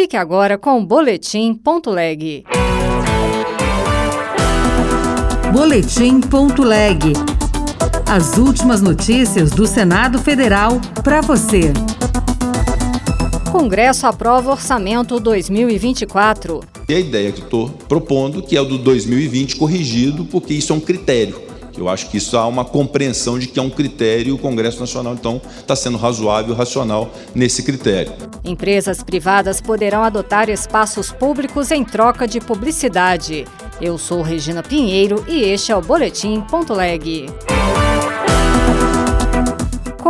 Fique agora com o Boletim.leg. Boletim.leg. As últimas notícias do Senado Federal para você. Congresso aprova orçamento 2024. E a ideia que estou propondo, que é o do 2020 corrigido, porque isso é um critério. Eu acho que isso há uma compreensão de que é um critério, o Congresso Nacional, então, está sendo razoável, racional nesse critério. Empresas privadas poderão adotar espaços públicos em troca de publicidade. Eu sou Regina Pinheiro e este é o Boletim Ponto Leg.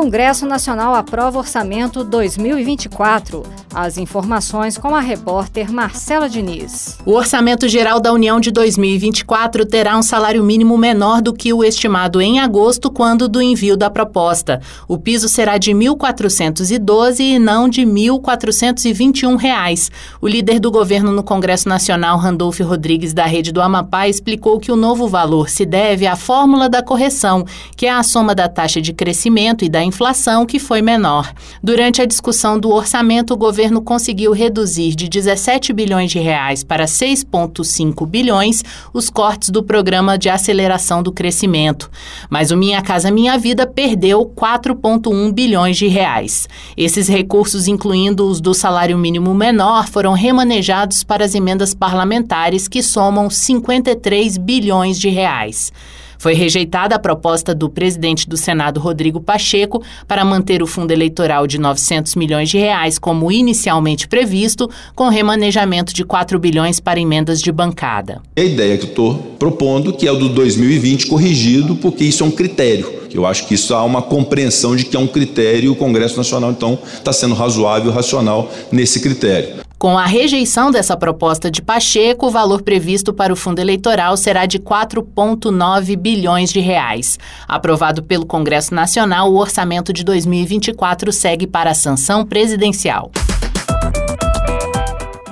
Congresso Nacional aprova orçamento 2024. As informações com a repórter Marcela Diniz. O Orçamento Geral da União de 2024 terá um salário mínimo menor do que o estimado em agosto, quando do envio da proposta. O piso será de R$ 1.412 e não de 1.421 reais. O líder do governo no Congresso Nacional, Randolfo Rodrigues, da Rede do Amapá, explicou que o novo valor se deve à fórmula da correção, que é a soma da taxa de crescimento e da inflação, que foi menor. Durante a discussão do orçamento, o governo conseguiu reduzir de 17 bilhões de reais para 6,5 bilhões os cortes do programa de aceleração do crescimento. Mas o Minha Casa Minha Vida perdeu 4,1 bilhões de reais. Esses recursos, incluindo os do salário mínimo menor, foram remanejados para as emendas parlamentares que somam 53 bilhões de reais. Foi rejeitada a proposta do presidente do Senado, Rodrigo Pacheco, para manter o fundo eleitoral de 900 milhões de reais como inicialmente previsto, com remanejamento de 4 bilhões para emendas de bancada. A ideia que estou propondo, que é o do 2020 corrigido, porque isso é um critério. Eu acho que isso há uma compreensão de que é um critério, o Congresso Nacional, então, está sendo razoável, racional nesse critério. Com a rejeição dessa proposta de Pacheco, o valor previsto para o fundo eleitoral será de 4,9 bilhões de reais. Aprovado pelo Congresso Nacional, o orçamento de 2024 segue para a sanção presidencial.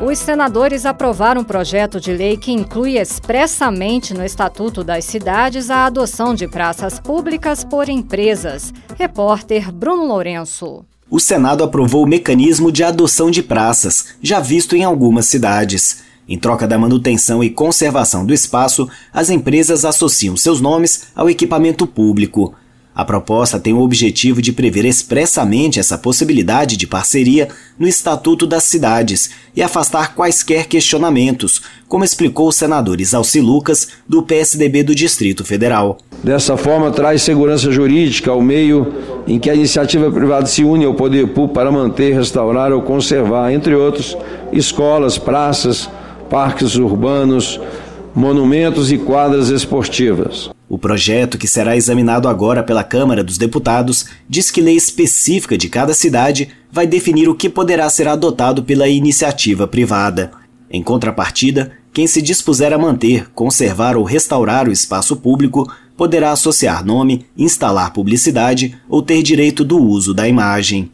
Os senadores aprovaram um projeto de lei que inclui expressamente no Estatuto das Cidades a adoção de praças públicas por empresas. Repórter Bruno Lourenço o Senado aprovou o mecanismo de adoção de praças, já visto em algumas cidades. Em troca da manutenção e conservação do espaço, as empresas associam seus nomes ao equipamento público. A proposta tem o objetivo de prever expressamente essa possibilidade de parceria no Estatuto das Cidades e afastar quaisquer questionamentos, como explicou o senador Isalci Lucas, do PSDB do Distrito Federal. Dessa forma, traz segurança jurídica ao meio em que a iniciativa privada se une ao poder público para manter, restaurar ou conservar, entre outros, escolas, praças, parques urbanos, monumentos e quadras esportivas. O projeto, que será examinado agora pela Câmara dos Deputados, diz que lei específica de cada cidade vai definir o que poderá ser adotado pela iniciativa privada. Em contrapartida, quem se dispuser a manter, conservar ou restaurar o espaço público poderá associar nome, instalar publicidade ou ter direito do uso da imagem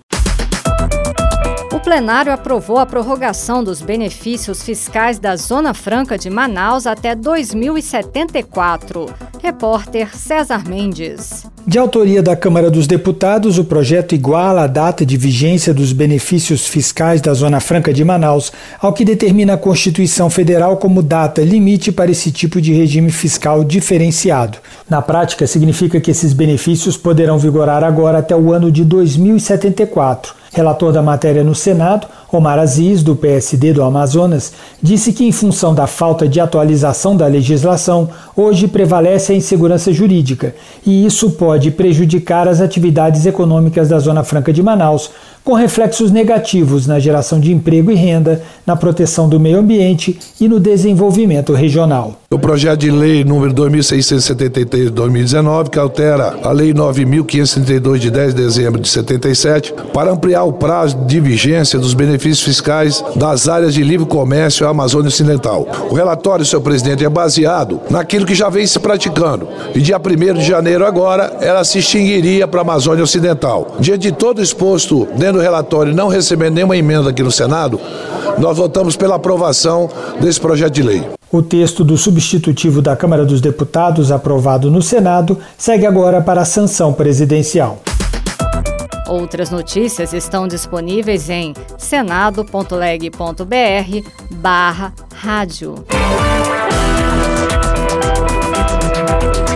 plenário aprovou a prorrogação dos benefícios fiscais da Zona Franca de Manaus até 2074. Repórter César Mendes. De autoria da Câmara dos Deputados, o projeto iguala a data de vigência dos benefícios fiscais da Zona Franca de Manaus ao que determina a Constituição Federal como data limite para esse tipo de regime fiscal diferenciado. Na prática, significa que esses benefícios poderão vigorar agora até o ano de 2074. Relator da matéria no Senado, Omar Aziz, do PSD do Amazonas, disse que, em função da falta de atualização da legislação, hoje prevalece a insegurança jurídica e isso pode prejudicar as atividades econômicas da Zona Franca de Manaus, com reflexos negativos na geração de emprego e renda, na proteção do meio ambiente e no desenvolvimento regional. O projeto de lei número 2673 de 2019, que altera a lei 9532 de 10 de dezembro de 77, para ampliar o prazo de vigência dos benefícios fiscais das áreas de livre comércio à Amazônia Ocidental. O relatório, senhor presidente, é baseado naquilo que já vem se praticando. E dia 1 de janeiro agora, ela se extinguiria para a Amazônia Ocidental. Diante de todo exposto dentro do relatório não recebendo nenhuma emenda aqui no Senado, nós votamos pela aprovação desse projeto de lei. O texto do substitutivo da Câmara dos Deputados, aprovado no Senado, segue agora para a sanção presidencial. Outras notícias estão disponíveis em senado.leg.br barra rádio.